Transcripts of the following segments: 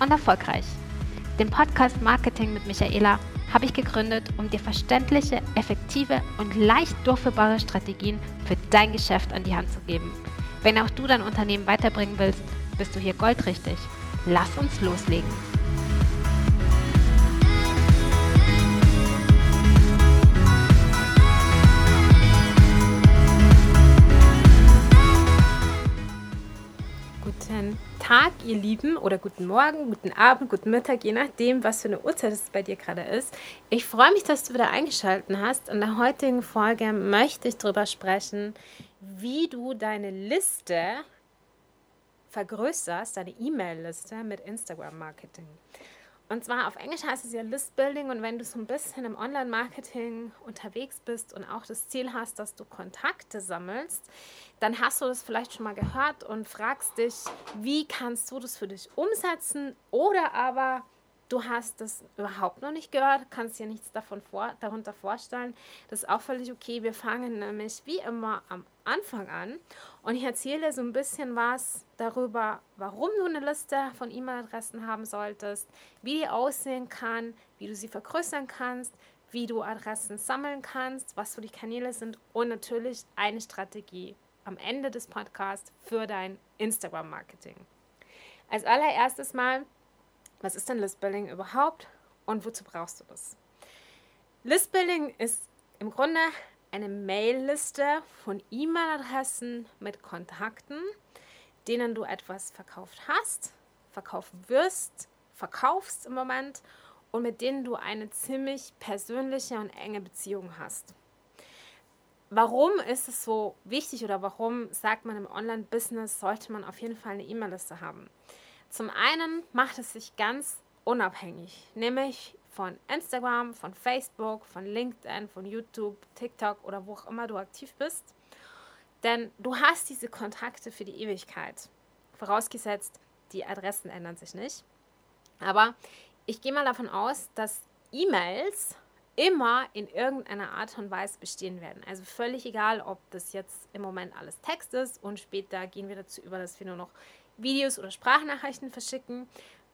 und erfolgreich. Den Podcast Marketing mit Michaela habe ich gegründet, um dir verständliche, effektive und leicht durchführbare Strategien für dein Geschäft an die Hand zu geben. Wenn auch du dein Unternehmen weiterbringen willst, bist du hier goldrichtig. Lass uns loslegen. Tag, ihr Lieben, oder guten Morgen, guten Abend, guten Mittag, je nachdem, was für eine Uhrzeit es bei dir gerade ist. Ich freue mich, dass du wieder eingeschaltet hast. In der heutigen Folge möchte ich darüber sprechen, wie du deine Liste vergrößerst, deine E-Mail-Liste mit Instagram-Marketing. Und zwar auf Englisch heißt es ja List Building. Und wenn du so ein bisschen im Online-Marketing unterwegs bist und auch das Ziel hast, dass du Kontakte sammelst, dann hast du das vielleicht schon mal gehört und fragst dich, wie kannst du das für dich umsetzen? Oder aber du hast das überhaupt noch nicht gehört, kannst dir nichts davon vor, darunter vorstellen. Das ist auch völlig okay. Wir fangen nämlich wie immer am Anfang an und ich erzähle so ein bisschen was darüber, warum du eine Liste von E-Mail-Adressen haben solltest, wie die aussehen kann, wie du sie vergrößern kannst, wie du Adressen sammeln kannst, was so die Kanäle sind und natürlich eine Strategie am Ende des Podcasts für dein Instagram-Marketing. Als allererstes mal, was ist denn Listbuilding überhaupt und wozu brauchst du das? Listbuilding ist im Grunde eine Mailliste von E-Mail-Adressen mit Kontakten, denen du etwas verkauft hast, verkaufen wirst, verkaufst im Moment und mit denen du eine ziemlich persönliche und enge Beziehung hast. Warum ist es so wichtig oder warum sagt man im Online-Business sollte man auf jeden Fall eine E-Mail-Liste haben? Zum einen macht es sich ganz unabhängig, nämlich von Instagram, von Facebook, von LinkedIn, von YouTube, TikTok oder wo auch immer du aktiv bist. Denn du hast diese Kontakte für die Ewigkeit. Vorausgesetzt, die Adressen ändern sich nicht. Aber ich gehe mal davon aus, dass E-Mails immer in irgendeiner Art und Weise bestehen werden. Also völlig egal, ob das jetzt im Moment alles Text ist und später gehen wir dazu über, dass wir nur noch Videos oder Sprachnachrichten verschicken.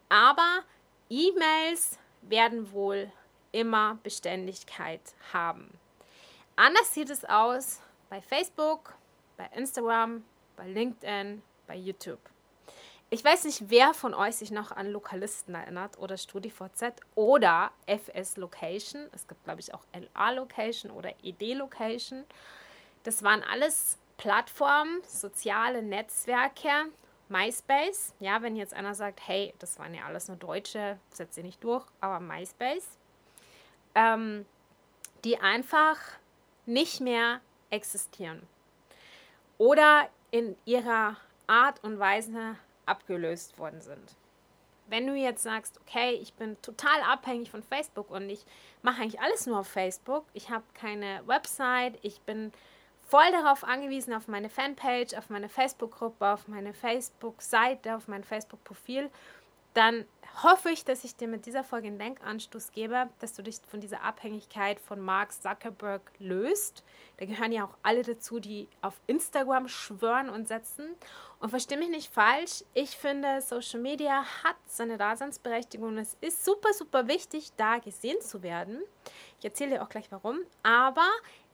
Aber E-Mails werden wohl immer Beständigkeit haben. Anders sieht es aus bei Facebook, bei Instagram, bei LinkedIn, bei YouTube. Ich weiß nicht, wer von euch sich noch an Lokalisten erinnert oder StudiVZ oder FS Location. Es gibt, glaube ich, auch LA Location oder ED Location. Das waren alles Plattformen, soziale Netzwerke, MySpace. Ja, wenn jetzt einer sagt, hey, das waren ja alles nur Deutsche, setzt sie nicht durch, aber MySpace. Ähm, die einfach nicht mehr existieren. Oder in ihrer Art und Weise abgelöst worden sind. Wenn du jetzt sagst, okay, ich bin total abhängig von Facebook und ich mache eigentlich alles nur auf Facebook, ich habe keine Website, ich bin voll darauf angewiesen, auf meine Fanpage, auf meine Facebook-Gruppe, auf meine Facebook-Seite, auf mein Facebook-Profil, dann hoffe ich, dass ich dir mit dieser Folge einen Denkanstoß gebe, dass du dich von dieser Abhängigkeit von Mark Zuckerberg löst. Da gehören ja auch alle dazu, die auf Instagram schwören und setzen. Und verstehe mich nicht falsch, ich finde, Social Media hat seine Daseinsberechtigung es ist super, super wichtig, da gesehen zu werden. Ich erzähle dir auch gleich warum. Aber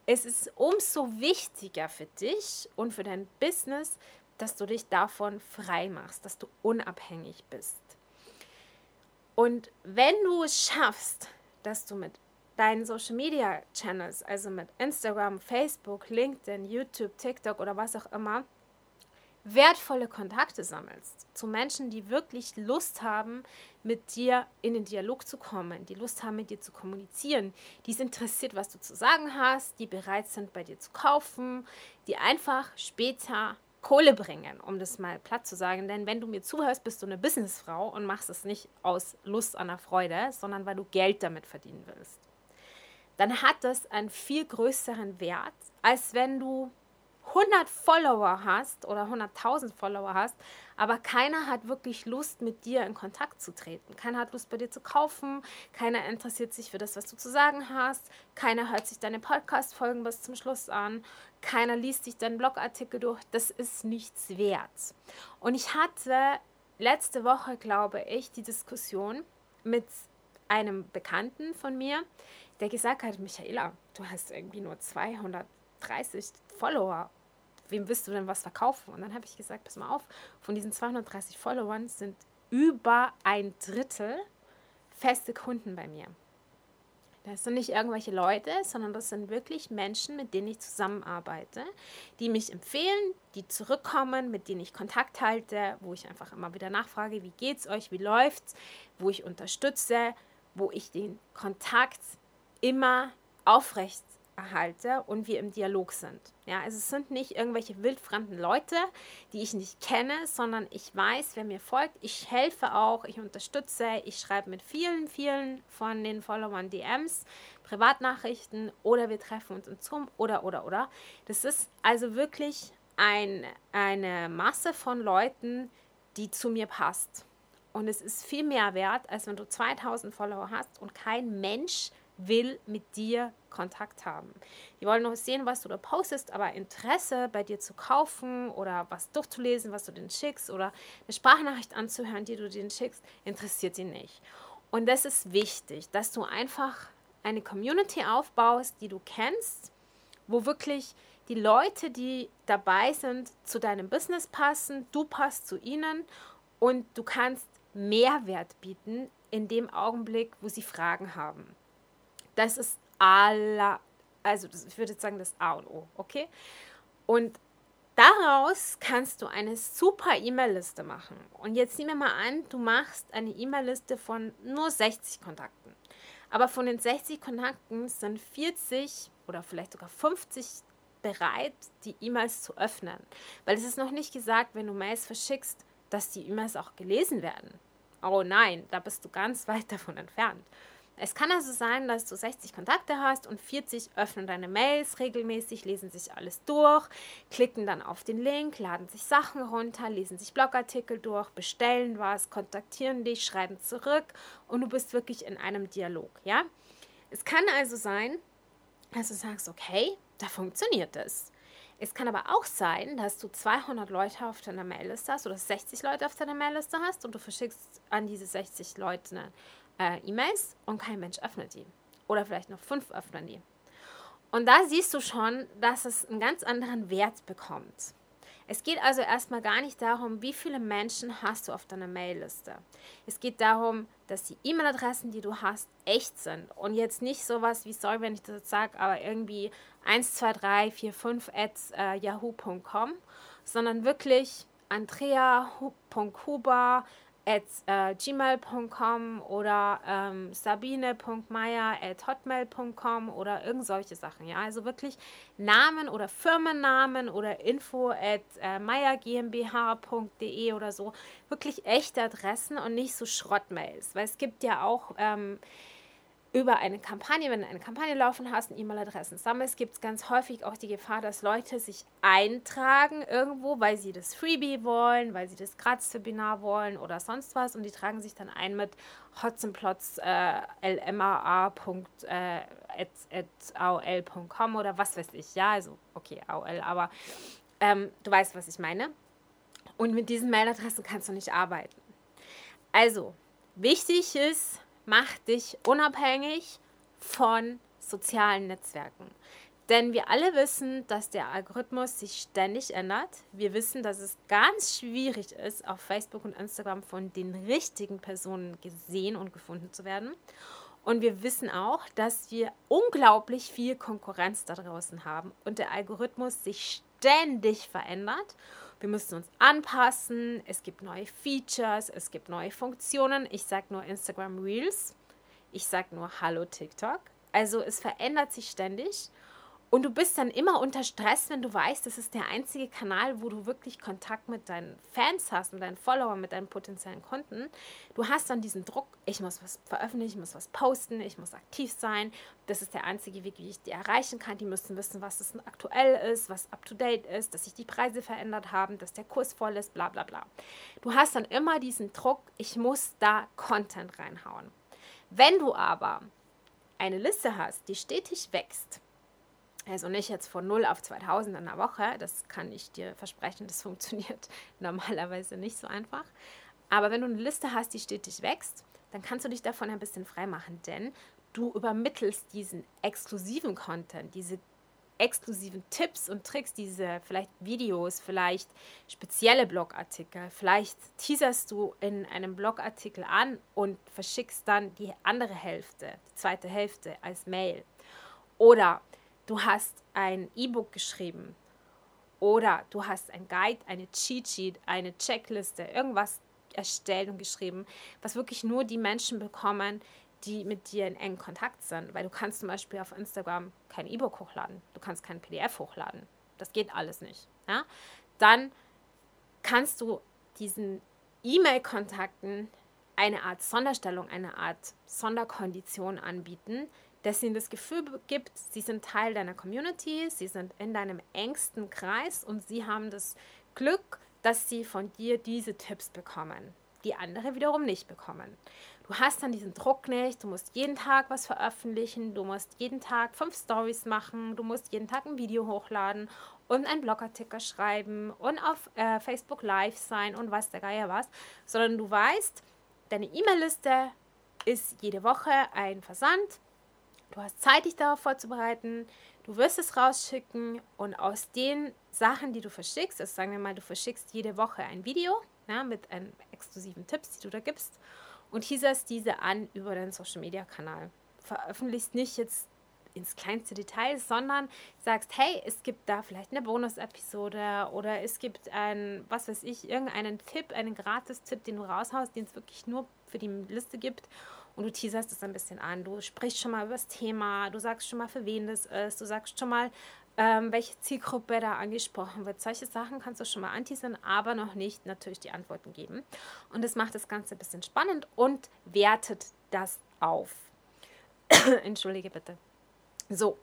es ist umso wichtiger für dich und für dein Business, dass du dich davon frei machst, dass du unabhängig bist. Und wenn du es schaffst, dass du mit deinen Social Media Channels, also mit Instagram, Facebook, LinkedIn, YouTube, TikTok oder was auch immer, wertvolle Kontakte sammelst zu Menschen, die wirklich Lust haben, mit dir in den Dialog zu kommen, die Lust haben, mit dir zu kommunizieren, die es interessiert, was du zu sagen hast, die bereit sind, bei dir zu kaufen, die einfach später Kohle bringen, um das mal platt zu sagen. Denn wenn du mir zuhörst, bist du eine Businessfrau und machst es nicht aus Lust an der Freude, sondern weil du Geld damit verdienen willst. Dann hat das einen viel größeren Wert, als wenn du 100 Follower hast oder 100.000 Follower hast, aber keiner hat wirklich Lust, mit dir in Kontakt zu treten. Keiner hat Lust, bei dir zu kaufen. Keiner interessiert sich für das, was du zu sagen hast. Keiner hört sich deine Podcast-Folgen bis zum Schluss an. Keiner liest sich deinen Blogartikel durch. Das ist nichts wert. Und ich hatte letzte Woche, glaube ich, die Diskussion mit einem Bekannten von mir, der gesagt hat, Michaela, du hast irgendwie nur 230 Follower wem willst du denn was verkaufen? Und dann habe ich gesagt, pass mal auf, von diesen 230 Followern sind über ein Drittel feste Kunden bei mir. Das sind nicht irgendwelche Leute, sondern das sind wirklich Menschen, mit denen ich zusammenarbeite, die mich empfehlen, die zurückkommen, mit denen ich Kontakt halte, wo ich einfach immer wieder nachfrage, wie geht's euch, wie läuft's, wo ich unterstütze, wo ich den Kontakt immer aufrecht erhalte und wir im Dialog sind. Ja, also es sind nicht irgendwelche wildfremden Leute, die ich nicht kenne, sondern ich weiß, wer mir folgt. Ich helfe auch, ich unterstütze, ich schreibe mit vielen, vielen von den Followern DMs, Privatnachrichten oder wir treffen uns in Zoom oder, oder, oder. Das ist also wirklich ein, eine Masse von Leuten, die zu mir passt. Und es ist viel mehr wert, als wenn du 2000 Follower hast und kein Mensch will mit dir Kontakt haben. Die wollen nur sehen, was du da postest, aber Interesse bei dir zu kaufen oder was durchzulesen, was du denen schickst oder eine Sprachnachricht anzuhören, die du denen schickst, interessiert sie nicht. Und das ist wichtig, dass du einfach eine Community aufbaust, die du kennst, wo wirklich die Leute, die dabei sind, zu deinem Business passen, du passt zu ihnen und du kannst Mehrwert bieten in dem Augenblick, wo sie Fragen haben. Das ist aller, also das, ich würde sagen, das A und O, okay? Und daraus kannst du eine super E-Mail-Liste machen. Und jetzt nehmen wir mal an, du machst eine E-Mail-Liste von nur 60 Kontakten. Aber von den 60 Kontakten sind 40 oder vielleicht sogar 50 bereit, die E-Mails zu öffnen. Weil es ist noch nicht gesagt, wenn du Mails verschickst, dass die E-Mails auch gelesen werden. Oh nein, da bist du ganz weit davon entfernt. Es kann also sein, dass du 60 Kontakte hast und 40 öffnen deine Mails regelmäßig, lesen sich alles durch, klicken dann auf den Link, laden sich Sachen runter, lesen sich Blogartikel durch, bestellen was, kontaktieren dich, schreiben zurück und du bist wirklich in einem Dialog, ja? Es kann also sein, dass du sagst, okay, da funktioniert es. Es kann aber auch sein, dass du 200 Leute auf deiner Mailliste hast oder 60 Leute auf deiner Mailliste hast und du verschickst an diese 60 Leute äh, E-Mails und kein Mensch öffnet die. Oder vielleicht noch fünf öffnen die. Und da siehst du schon, dass es einen ganz anderen Wert bekommt. Es geht also erstmal gar nicht darum, wie viele Menschen hast du auf deiner Mailliste. Es geht darum, dass die E-Mail-Adressen, die du hast, echt sind. Und jetzt nicht sowas wie, sorry, wenn ich das sage, aber irgendwie 1, 2, 3, 4, 5 at äh, yahoo.com, sondern wirklich andrea.huber at äh, gmail.com oder ähm, sabine.meier at hotmail.com oder irgend solche Sachen. Ja, also wirklich Namen oder Firmennamen oder info at äh, meiergmbh.de oder so. Wirklich echte Adressen und nicht so Schrottmails, weil es gibt ja auch ähm, über eine Kampagne, wenn du eine Kampagne laufen hast und E-Mail-Adressen sammelst, gibt es ganz häufig auch die Gefahr, dass Leute sich eintragen irgendwo, weil sie das Freebie wollen, weil sie das Gratis-Webinar wollen oder sonst was und die tragen sich dann ein mit hotzenplotz äh, lmaa.aol.com äh, oder was weiß ich. Ja, also okay, AOL, aber ähm, du weißt, was ich meine. Und mit diesen Mailadressen kannst du nicht arbeiten. Also, wichtig ist, mach dich unabhängig von sozialen Netzwerken. Denn wir alle wissen, dass der Algorithmus sich ständig ändert. Wir wissen, dass es ganz schwierig ist, auf Facebook und Instagram von den richtigen Personen gesehen und gefunden zu werden. Und wir wissen auch, dass wir unglaublich viel Konkurrenz da draußen haben und der Algorithmus sich ständig verändert wir müssen uns anpassen. Es gibt neue Features, es gibt neue Funktionen. Ich sage nur Instagram Reels. Ich sage nur Hallo TikTok. Also es verändert sich ständig. Und du bist dann immer unter Stress, wenn du weißt, das ist der einzige Kanal, wo du wirklich Kontakt mit deinen Fans hast, mit deinen Followern, mit deinen potenziellen Kunden. Du hast dann diesen Druck, ich muss was veröffentlichen, ich muss was posten, ich muss aktiv sein. Das ist der einzige Weg, wie ich die erreichen kann. Die müssen wissen, was es aktuell ist, was up-to-date ist, dass sich die Preise verändert haben, dass der Kurs voll ist, bla bla bla. Du hast dann immer diesen Druck, ich muss da Content reinhauen. Wenn du aber eine Liste hast, die stetig wächst, also nicht jetzt von 0 auf 2000 in der Woche, das kann ich dir versprechen, das funktioniert normalerweise nicht so einfach. Aber wenn du eine Liste hast, die stetig wächst, dann kannst du dich davon ein bisschen frei machen, denn du übermittelst diesen exklusiven Content, diese exklusiven Tipps und Tricks, diese vielleicht Videos, vielleicht spezielle Blogartikel, vielleicht teaserst du in einem Blogartikel an und verschickst dann die andere Hälfte, die zweite Hälfte als Mail. Oder du hast ein E-Book geschrieben oder du hast ein Guide, eine Cheat Sheet, eine Checkliste, irgendwas erstellt und geschrieben, was wirklich nur die Menschen bekommen, die mit dir in engen Kontakt sind. Weil du kannst zum Beispiel auf Instagram kein E-Book hochladen, du kannst kein PDF hochladen. Das geht alles nicht. Ja? Dann kannst du diesen E-Mail-Kontakten eine Art Sonderstellung, eine Art Sonderkondition anbieten, dass ihnen das Gefühl gibt, sie sind Teil deiner Community, sie sind in deinem engsten Kreis und sie haben das Glück, dass sie von dir diese Tipps bekommen, die andere wiederum nicht bekommen. Du hast dann diesen Druck nicht, du musst jeden Tag was veröffentlichen, du musst jeden Tag fünf Stories machen, du musst jeden Tag ein Video hochladen und einen Blogartikel schreiben und auf äh, Facebook Live sein und was der Geier was, sondern du weißt, deine E-Mail-Liste ist jede Woche ein Versand Du hast Zeit, dich darauf vorzubereiten. Du wirst es rausschicken und aus den Sachen, die du verschickst, also sagen wir mal, du verschickst jede Woche ein Video ja, mit einem exklusiven Tipps, die du da gibst und teaserst diese an über deinen Social Media Kanal. Veröffentlichst nicht jetzt ins kleinste Detail, sondern sagst, hey, es gibt da vielleicht eine Bonus-Episode oder es gibt ein, was weiß ich, irgendeinen Tipp, einen Gratis-Tipp, den du raushaust, den es wirklich nur für die Liste gibt und du teaserst es ein bisschen an. Du sprichst schon mal über das Thema, du sagst schon mal, für wen das ist, du sagst schon mal, ähm, welche Zielgruppe da angesprochen wird. Solche Sachen kannst du schon mal anteasern, aber noch nicht natürlich die Antworten geben. Und das macht das Ganze ein bisschen spannend und wertet das auf. Entschuldige bitte. So,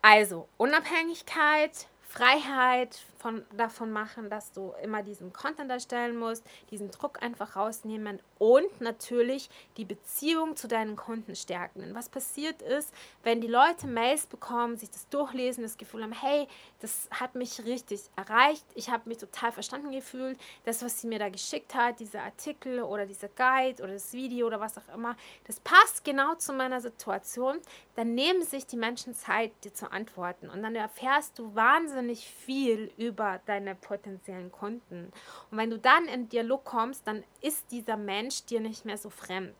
also Unabhängigkeit, Freiheit von, davon machen, dass du immer diesen Content erstellen musst, diesen Druck einfach rausnehmen und natürlich die Beziehung zu deinen Kunden stärken. Denn was passiert ist, wenn die Leute Mails bekommen, sich das durchlesen, das Gefühl haben, hey, das hat mich richtig erreicht, ich habe mich total verstanden gefühlt, das, was sie mir da geschickt hat, dieser Artikel oder dieser Guide oder das Video oder was auch immer, das passt genau zu meiner Situation, dann nehmen sich die Menschen Zeit, dir zu antworten und dann erfährst du wahnsinnig viel über deine potenziellen Kunden. Und wenn du dann in Dialog kommst, dann ist dieser Mensch dir nicht mehr so fremd.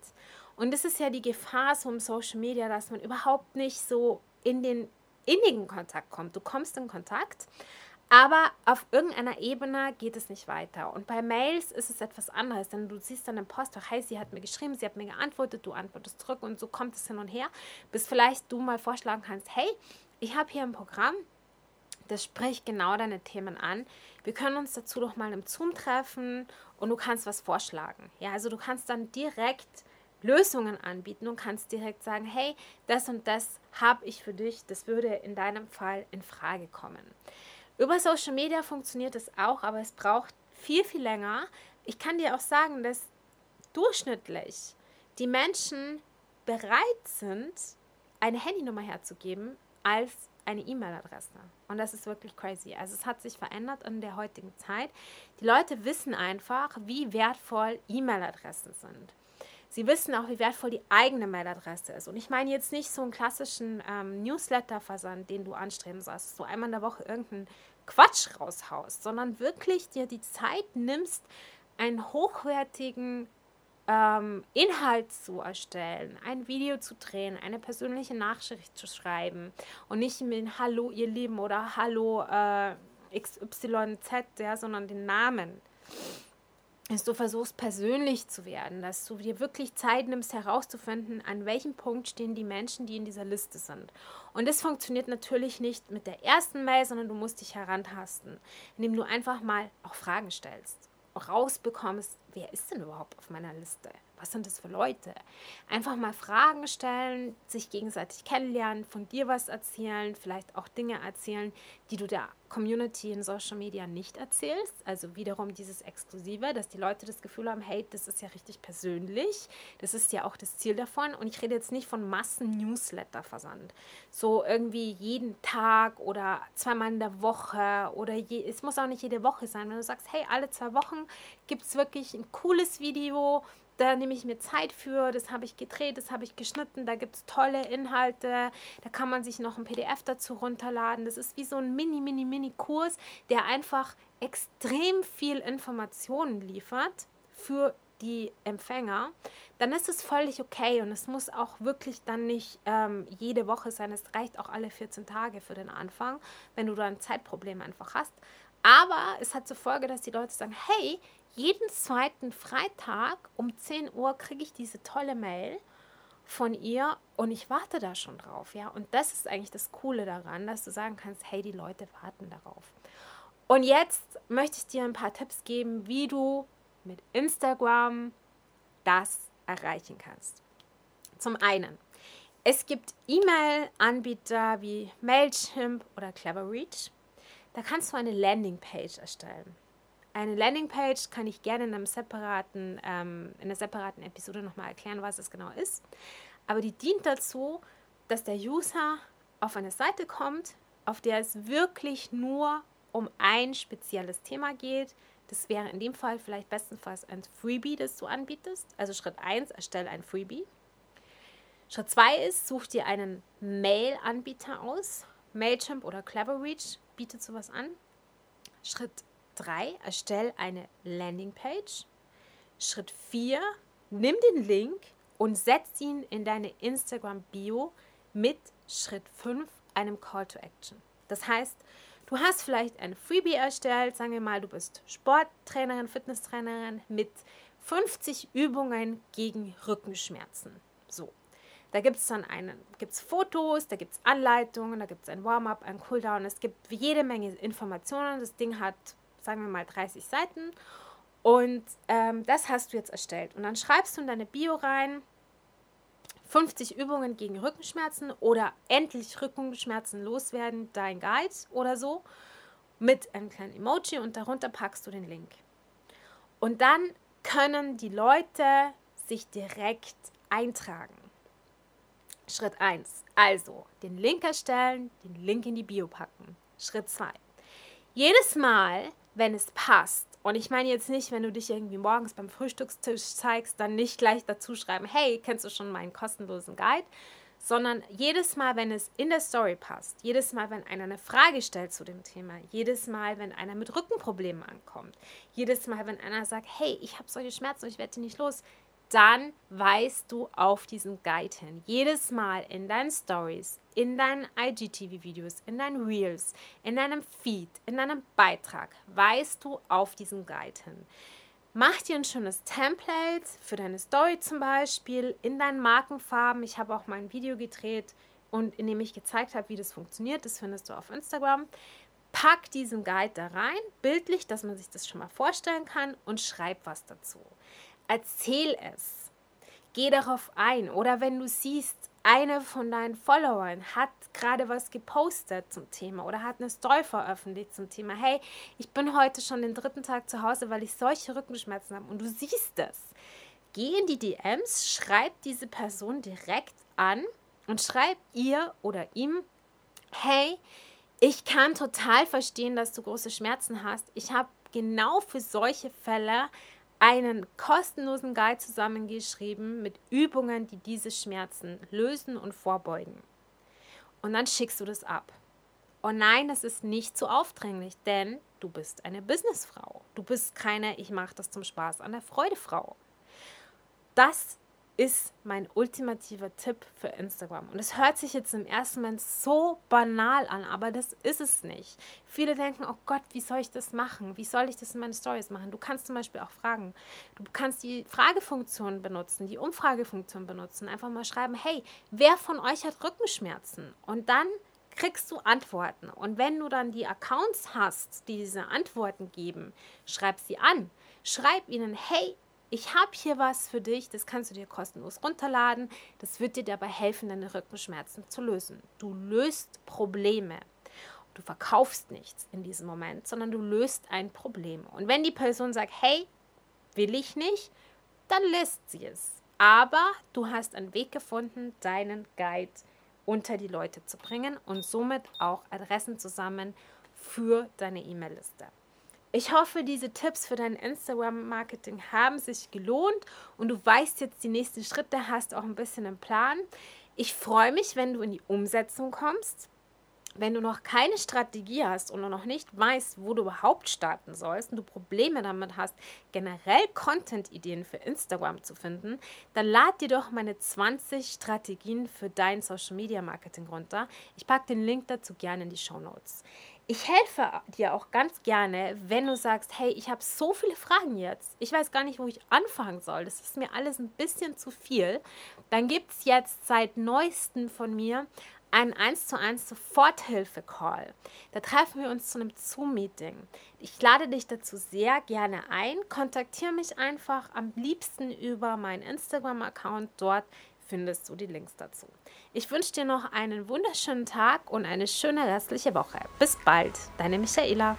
Und das ist ja die Gefahr so im Social Media, dass man überhaupt nicht so in den innigen Kontakt kommt. Du kommst in Kontakt, aber auf irgendeiner Ebene geht es nicht weiter. Und bei Mails ist es etwas anderes, denn du siehst dann im Postfach, hey, sie hat mir geschrieben, sie hat mir geantwortet, du antwortest zurück und so kommt es hin und her, bis vielleicht du mal vorschlagen kannst, hey, ich habe hier ein Programm, das spricht genau deine Themen an. Wir können uns dazu doch mal im Zoom treffen und du kannst was vorschlagen. Ja, also du kannst dann direkt Lösungen anbieten und kannst direkt sagen, hey, das und das habe ich für dich, das würde in deinem Fall in Frage kommen. Über Social Media funktioniert es auch, aber es braucht viel, viel länger. Ich kann dir auch sagen, dass durchschnittlich die Menschen bereit sind, eine Handynummer herzugeben als eine E-Mail-Adresse. Und das ist wirklich crazy. Also es hat sich verändert in der heutigen Zeit. Die Leute wissen einfach, wie wertvoll E-Mail-Adressen sind. Sie wissen auch, wie wertvoll die eigene Mailadresse ist. Und ich meine jetzt nicht so einen klassischen ähm, Newsletter-Versand, den du anstreben sollst, du einmal in der Woche irgendeinen Quatsch raushaust, sondern wirklich dir die Zeit nimmst, einen hochwertigen ähm, Inhalt zu erstellen, ein Video zu drehen, eine persönliche Nachricht zu schreiben und nicht mit Hallo ihr Lieben oder Hallo äh, XYZ, ja, sondern den Namen. dass du versuchst persönlich zu werden, dass du dir wirklich Zeit nimmst herauszufinden, an welchem Punkt stehen die Menschen, die in dieser Liste sind. Und das funktioniert natürlich nicht mit der ersten Mail, sondern du musst dich herantasten, indem du einfach mal auch Fragen stellst, rausbekommst, wer ist denn überhaupt auf meiner Liste? Was sind das für Leute? Einfach mal Fragen stellen, sich gegenseitig kennenlernen, von dir was erzählen, vielleicht auch Dinge erzählen, die du der Community in Social Media nicht erzählst. Also wiederum dieses Exklusive, dass die Leute das Gefühl haben, hey, das ist ja richtig persönlich. Das ist ja auch das Ziel davon. Und ich rede jetzt nicht von Massen-Newsletter-Versand. So irgendwie jeden Tag oder zweimal in der Woche oder je, es muss auch nicht jede Woche sein. Wenn du sagst, hey, alle zwei Wochen gibt es wirklich ein cooles Video, da nehme ich mir Zeit für, das habe ich gedreht, das habe ich geschnitten, da gibt es tolle Inhalte, da kann man sich noch ein PDF dazu runterladen. Das ist wie so ein Mini, Mini, Mini-Kurs, der einfach extrem viel Informationen liefert für die Empfänger, dann ist es völlig okay und es muss auch wirklich dann nicht ähm, jede Woche sein. Es reicht auch alle 14 Tage für den Anfang, wenn du da ein Zeitproblem einfach hast. Aber es hat zur Folge, dass die Leute sagen, hey, jeden zweiten Freitag um 10 Uhr kriege ich diese tolle Mail von ihr und ich warte da schon drauf, ja. Und das ist eigentlich das Coole daran, dass du sagen kannst, hey, die Leute warten darauf. Und jetzt möchte ich dir ein paar Tipps geben, wie du mit Instagram das erreichen kannst. Zum einen, es gibt E-Mail-Anbieter wie Mailchimp oder Cleverreach. Da kannst du eine Landingpage erstellen. Eine Landingpage kann ich gerne in, einem separaten, ähm, in einer separaten Episode nochmal erklären, was es genau ist. Aber die dient dazu, dass der User auf eine Seite kommt, auf der es wirklich nur um ein spezielles Thema geht. Das wäre in dem Fall vielleicht bestenfalls ein Freebie, das du anbietest. Also Schritt 1, erstelle ein Freebie. Schritt 2 ist, such dir einen Mail-Anbieter aus. Mailchimp oder Cleverreach bietet sowas an. Schritt 3, erstell eine Landingpage. Schritt 4, nimm den Link und setz ihn in deine Instagram-Bio mit Schritt 5, einem Call to Action. Das heißt, du hast vielleicht ein Freebie erstellt, sagen wir mal, du bist Sporttrainerin, Fitnesstrainerin mit 50 Übungen gegen Rückenschmerzen. So. Da gibt es dann einen, gibt's Fotos, da gibt es Anleitungen, da gibt es ein Warm-up, ein Cooldown, es gibt jede Menge Informationen. Das Ding hat sagen wir mal 30 Seiten. Und ähm, das hast du jetzt erstellt. Und dann schreibst du in deine Bio rein, 50 Übungen gegen Rückenschmerzen oder endlich Rückenschmerzen loswerden, dein Guide oder so, mit einem kleinen Emoji und darunter packst du den Link. Und dann können die Leute sich direkt eintragen. Schritt 1. Also den Link erstellen, den Link in die Bio packen. Schritt 2. Jedes Mal, wenn es passt. Und ich meine jetzt nicht, wenn du dich irgendwie morgens beim Frühstückstisch zeigst, dann nicht gleich dazu schreiben, hey, kennst du schon meinen kostenlosen Guide? Sondern jedes Mal, wenn es in der Story passt, jedes Mal, wenn einer eine Frage stellt zu dem Thema, jedes Mal, wenn einer mit Rückenproblemen ankommt, jedes Mal, wenn einer sagt, hey, ich habe solche Schmerzen und ich werde die nicht los, dann weist du auf diesen Guide hin. Jedes Mal in deinen Stories, in deinen IGTV-Videos, in deinen Reels, in deinem Feed, in deinem Beitrag, weist du auf diesen Guide hin. Mach dir ein schönes Template für deine Story zum Beispiel in deinen Markenfarben. Ich habe auch mal ein Video gedreht und in dem ich gezeigt habe, wie das funktioniert. Das findest du auf Instagram. Pack diesen Guide da rein, bildlich, dass man sich das schon mal vorstellen kann und schreib was dazu erzähl es. Geh darauf ein. Oder wenn du siehst, eine von deinen Followern hat gerade was gepostet zum Thema oder hat eine Story veröffentlicht zum Thema, hey, ich bin heute schon den dritten Tag zu Hause, weil ich solche Rückenschmerzen habe und du siehst es. Geh in die DMs, schreib diese Person direkt an und schreib ihr oder ihm, hey, ich kann total verstehen, dass du große Schmerzen hast. Ich habe genau für solche Fälle einen kostenlosen Guide zusammengeschrieben mit Übungen, die diese Schmerzen lösen und vorbeugen. Und dann schickst du das ab. Und nein, das ist nicht zu aufdringlich, denn du bist eine Businessfrau. Du bist keine, ich mache das zum Spaß an der Freudefrau. Das ist mein ultimativer Tipp für Instagram. Und es hört sich jetzt im ersten Moment so banal an, aber das ist es nicht. Viele denken, oh Gott, wie soll ich das machen? Wie soll ich das in meinen Stories machen? Du kannst zum Beispiel auch fragen. Du kannst die Fragefunktion benutzen, die Umfragefunktion benutzen. Einfach mal schreiben, hey, wer von euch hat Rückenschmerzen? Und dann kriegst du Antworten. Und wenn du dann die Accounts hast, die diese Antworten geben, schreib sie an. Schreib ihnen, hey, ich habe hier was für dich, das kannst du dir kostenlos runterladen. Das wird dir dabei helfen, deine Rückenschmerzen zu lösen. Du löst Probleme. Du verkaufst nichts in diesem Moment, sondern du löst ein Problem. Und wenn die Person sagt, hey, will ich nicht, dann lässt sie es. Aber du hast einen Weg gefunden, deinen Guide unter die Leute zu bringen und somit auch Adressen zusammen für deine E-Mail-Liste. Ich hoffe, diese Tipps für dein Instagram-Marketing haben sich gelohnt und du weißt jetzt die nächsten Schritte, hast auch ein bisschen einen Plan. Ich freue mich, wenn du in die Umsetzung kommst. Wenn du noch keine Strategie hast und noch nicht weißt, wo du überhaupt starten sollst und du Probleme damit hast, generell Content-Ideen für Instagram zu finden, dann lad dir doch meine 20 Strategien für dein Social-Media-Marketing runter. Ich packe den Link dazu gerne in die Show Notes. Ich helfe dir auch ganz gerne, wenn du sagst, hey, ich habe so viele Fragen jetzt. Ich weiß gar nicht, wo ich anfangen soll. Das ist mir alles ein bisschen zu viel. Dann gibt es jetzt seit neuestem von mir einen 1 zu 1 Soforthilfe-Call. Da treffen wir uns zu einem Zoom-Meeting. Ich lade dich dazu sehr gerne ein. Kontaktiere mich einfach am liebsten über meinen Instagram-Account. Dort findest du die Links dazu. Ich wünsche dir noch einen wunderschönen Tag und eine schöne restliche Woche. Bis bald, deine Michaela.